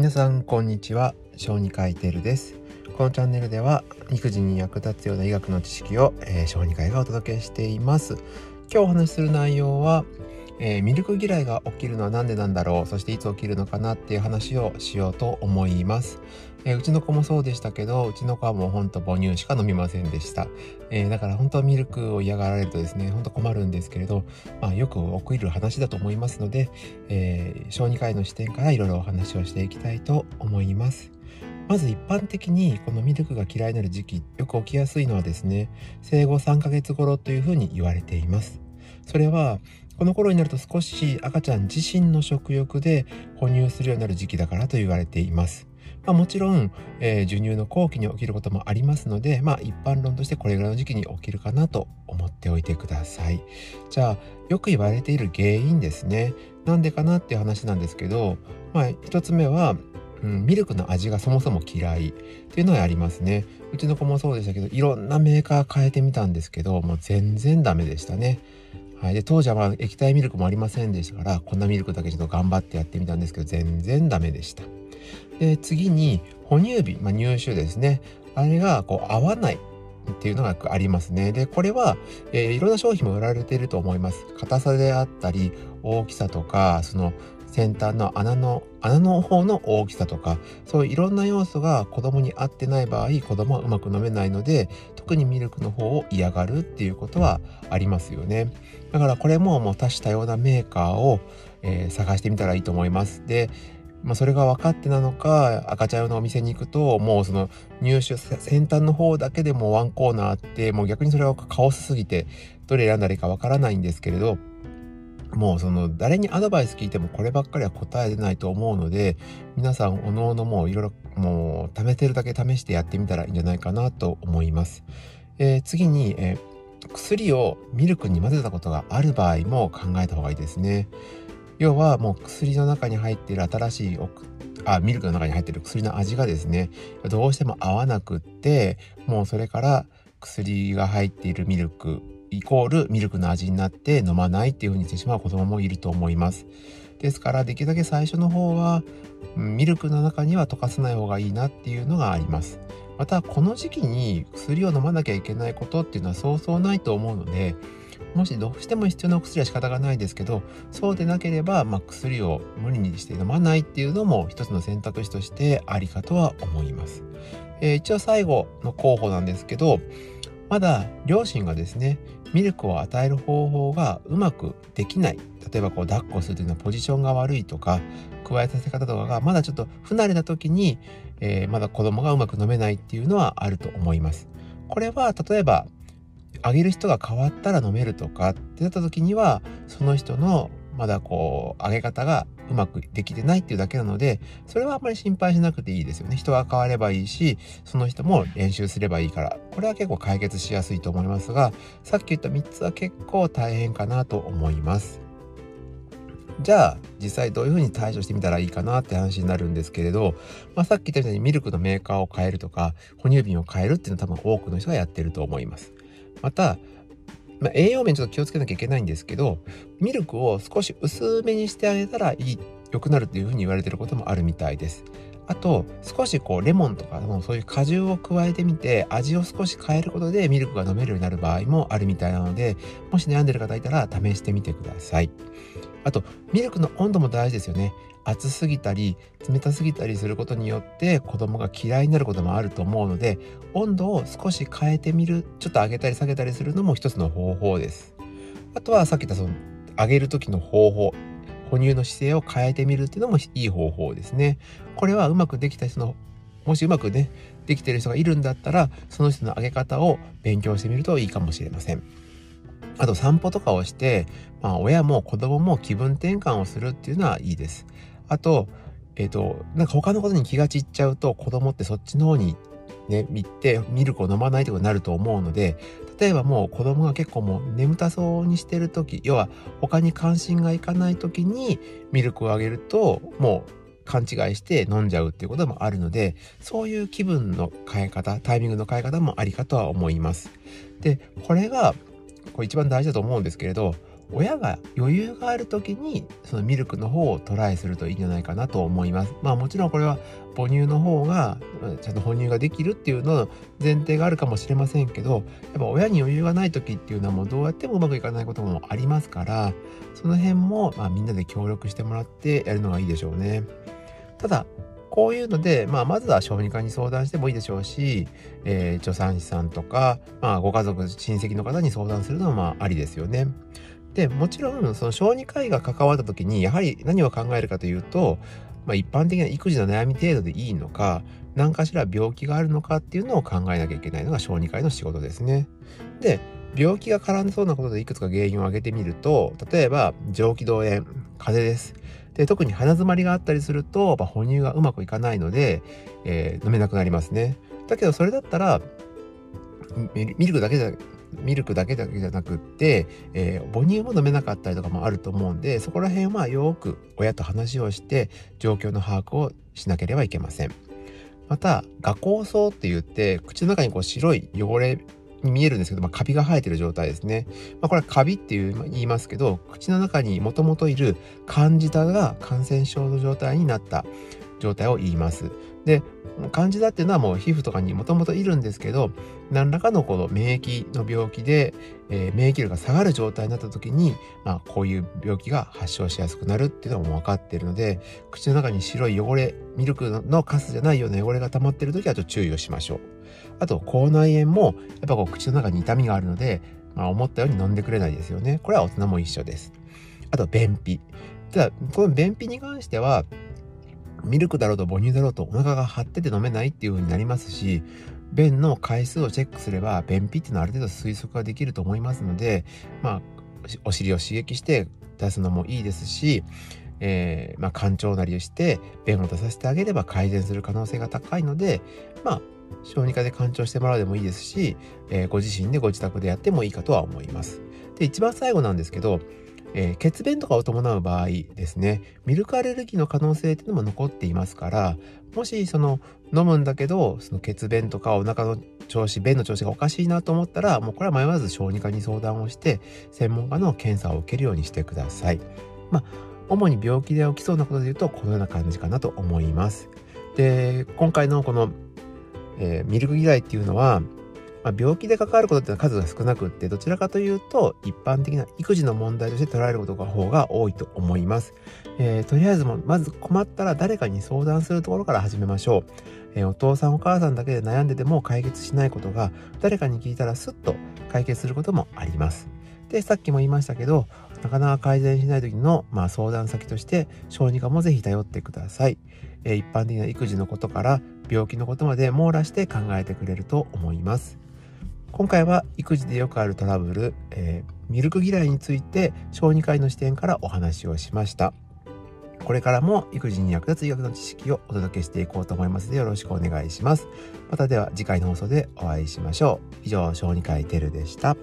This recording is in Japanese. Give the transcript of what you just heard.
皆さんこんにちは。小児科医テルです。このチャンネルでは育児に役立つような医学の知識を、えー、小児科医がお届けしています。今日お話しする内容は、えー、ミルク嫌いが起きるのは何でなんだろう？そしていつ起きるのかなっていう話をしようと思います。えー、うちの子もそうでしたけど、うちの子はもうほんと母乳しか飲みませんでした。えー、だから本当はミルクを嫌がられるとですね、ほんと困るんですけれど、まあよく起きる話だと思いますので、えー、小児科医の視点からいろいろお話をしていきたいと思います。まず一般的にこのミルクが嫌いになる時期、よく起きやすいのはですね、生後3ヶ月頃というふうに言われています。それは、この頃になると少し赤ちゃん自身の食欲で哺乳するようになる時期だからと言われています。まあ、もちろん、えー、授乳の後期に起きることもありますので、まあ、一般論としてこれぐらいの時期に起きるかなと思っておいてください。じゃあよく言われている原因ですね。なんでかなっていう話なんですけど、まあ、一つ目はうん、ミルクの味がそもそも嫌いっていうのはありますね。うちの子もそうでしたけど、いろんなメーカー変えてみたんですけど、もう全然ダメでしたね。はい、で当時はまあ液体ミルクもありませんでしたからこんなミルクだけちょっと頑張ってやってみたんですけど全然ダメでした。で次に哺乳瓶、まあ、乳種ですねあれがこう合わないっていうのがありますね。で、これは、えー、いろんな商品も売られていると思います。硬さであったり、大きさとか、その先端の穴の、穴の方の大きさとか、そういういろんな要素が子供に合ってない場合、子供はうまく飲めないので、特にミルクの方を嫌がるっていうことはありますよね。だからこれももう多種多様なメーカーを、えー、探してみたらいいと思います。で、まあ、それが分かってなのか赤ちゃん用のお店に行くともうその入手先端の方だけでもワンコーナーあってもう逆にそれはカオスすぎてどれ選んだらいいか分からないんですけれどもうその誰にアドバイス聞いてもこればっかりは答え出ないと思うので皆さんおのおのもういろいろもう試せるだけ試してやってみたらいいんじゃないかなと思います。えー、次に、えー、薬をミルクに混ぜたことがある場合も考えた方がいいですね。要はもう薬の中に入っている新しいあミルクの中に入っている薬の味がですねどうしても合わなくってもうそれから薬が入っているミルクイコールミルクの味になって飲まないっていう風にしてしまう子供もいると思います。ですからできるだけ最初の方はミルクの中には溶かさない方がいいなっていうのがあります。またこの時期に薬を飲まなきゃいけないことっていうのはそうそうないと思うのでもしどうしても必要なお薬は仕方がないですけどそうでなければ、まあ、薬を無理にして飲まないっていうのも一つの選択肢としてありかとは思います。えー、一応最後の候補なんですけどまだ両親がですねミルクを与える方法がうまくできない例えばこう抱っこするというのはポジションが悪いとか加えさせ方とかがまだちょっと不慣れな時に、えー、まだ子供がうまく飲めないっていうのはあると思います。これは例えばあげる人が変わったら飲めるとかってなった時にはその人のまだこうあげ方がうまくできてないっていうだけなのでそれはあんまり心配しなくていいですよね。人が変わればいいしその人も練習すればいいから。これは結構解決しやすいと思いますがさっき言った3つは結構大変かなと思います。じゃあ実際どういうふうに対処してみたらいいかなって話になるんですけれど、まあ、さっき言ったようにミルクのメーカーを変えるとか哺乳瓶を変えるっていうのは多分多くの人がやってると思います。また、まあ、栄養面ちょっと気をつけなきゃいけないんですけどミルクを少し薄めにしてあげたらいい良くなるというふうに言われてることもあるみたいです。あと少しこうレモンとかのそういう果汁を加えてみて味を少し変えることでミルクが飲めるようになる場合もあるみたいなのでもし悩んでる方いたら試してみてください。あとミルクの温度も大事ですよね。熱すぎたり冷たすぎたりすることによって子供が嫌いになることもあると思うので温度を少し変えてみるちょっと上げたり下げたりするのも一つの方法です。あとはさっき言ったその上げる時の方法哺乳の姿勢を変えてみるっていうのもいい方法ですね。これはうまくできた人のもしうまくねできてる人がいるんだったらその人の上げ方を勉強してみるといいかもしれません。あと散歩とかをして、まあ、親も子供も気分転換をするっていうのはいいですあと、えっ、ー、と、なんか他のことに気が散っちゃうと子供ってそっちの方にね、見てミルクを飲まないということになると思うので、例えばもう子供が結構もう眠たそうにしてる時、要は他に関心がいかない時にミルクをあげると、もう勘違いして飲んじゃうっていうこともあるので、そういう気分の変え方、タイミングの変え方もありかとは思います。で、これが、これ一番大事だと思うんですけれど、親が余裕がある時にそのミルクの方をトライするといいんじゃないかなと思います。まあもちろんこれは母乳の方がちゃんと哺乳ができるっていうの前提があるかもしれませんけどやっぱ親に余裕がない時っていうのはもうどうやってもうまくいかないこともありますからその辺もまあみんなで協力してもらってやるのがいいでしょうね。ただこういうので、まあ、まずは小児科に相談してもいいでしょうし、えー、助産師さんとか、まあ、ご家族親戚の方に相談するのはまあありですよね。でもちろんその小児科医が関わった時にやはり何を考えるかというと、まあ、一般的な育児の悩み程度でいいのか何かしら病気があるのかっていうのを考えなきゃいけないのが小児科医の仕事ですね。で病気が絡んでそうなことでいくつか原因を挙げてみると例えば上気道炎風邪ですで特に鼻づまりがあったりすると、まあ、哺乳がうまくいかないので、えー、飲めなくなりますねだけどそれだったらミルクだけじゃミルクだけだけじゃなくって、えー、母乳も飲めなかったりとかもあると思うんでそこら辺はよく親と話をして状況の把握をしなければいけません。また画酵素って言って口の中にこう白い汚れ見えるんですけど、まあ、カビが生えてる状態ですね。まあ、これはカビっていう言いますけど口の中にもともといるカンジダが感染症の状態になった状態を言います。でカンジダっていうのはもう皮膚とかにもともといるんですけど何らかのこの免疫の病気で、えー、免疫力が下がる状態になった時に、まあ、こういう病気が発症しやすくなるっていうのも分かっているので口の中に白い汚れミルクのカスじゃないような汚れが溜まってる時はちょっと注意をしましょう。あと口内炎もやっぱこう口の中に痛みがあるので、まあ、思ったように飲んでくれないですよね。これは大人も一緒です。あと便秘。ただこの便秘に関してはミルクだろうと母乳だろうとお腹が張ってて飲めないっていう風になりますし便の回数をチェックすれば便秘っていうのはある程度推測ができると思いますのでまあお尻を刺激して出すのもいいですし、えー、まあ干潮なりをして便を出させてあげれば改善する可能性が高いのでまあ小児科で干潮してもらうでもいいですし、えー、ご自身でご自宅でやってもいいかとは思います。で一番最後なんですけどえー、血便とかを伴う場合ですねミルクアレルギーの可能性っていうのも残っていますからもしその飲むんだけどその血便とかお腹の調子便の調子がおかしいなと思ったらもうこれは迷わず小児科に相談をして専門家の検査を受けるようにしてください。まあ主に病気で起きそうなことで言うとこのような感じかなと思います。で今回のこの、えー、ミルク嫌いっていうのはまあ、病気で関わることってのは数が少なくってどちらかというと一般的な育児の問題として捉えることが方が多いと思います、えー、とりあえずもまず困ったら誰かに相談するところから始めましょう、えー、お父さんお母さんだけで悩んでても解決しないことが誰かに聞いたらスッと解決することもあります。でさっきも言いましたけどなかなか改善しない時の、まあ、相談先として小児科もぜひ頼ってください、えー、一般的な育児のことから病気のことまで網羅して考えてくれると思います。今回は育児でよくあるトラブル、えー、ミルク嫌いについて小児科医の視点からお話をしました。これからも育児に役立つ医学の知識をお届けしていこうと思いますのでよろしくお願いします。またでは次回の放送でお会いしましょう。以上小児科医てるでした。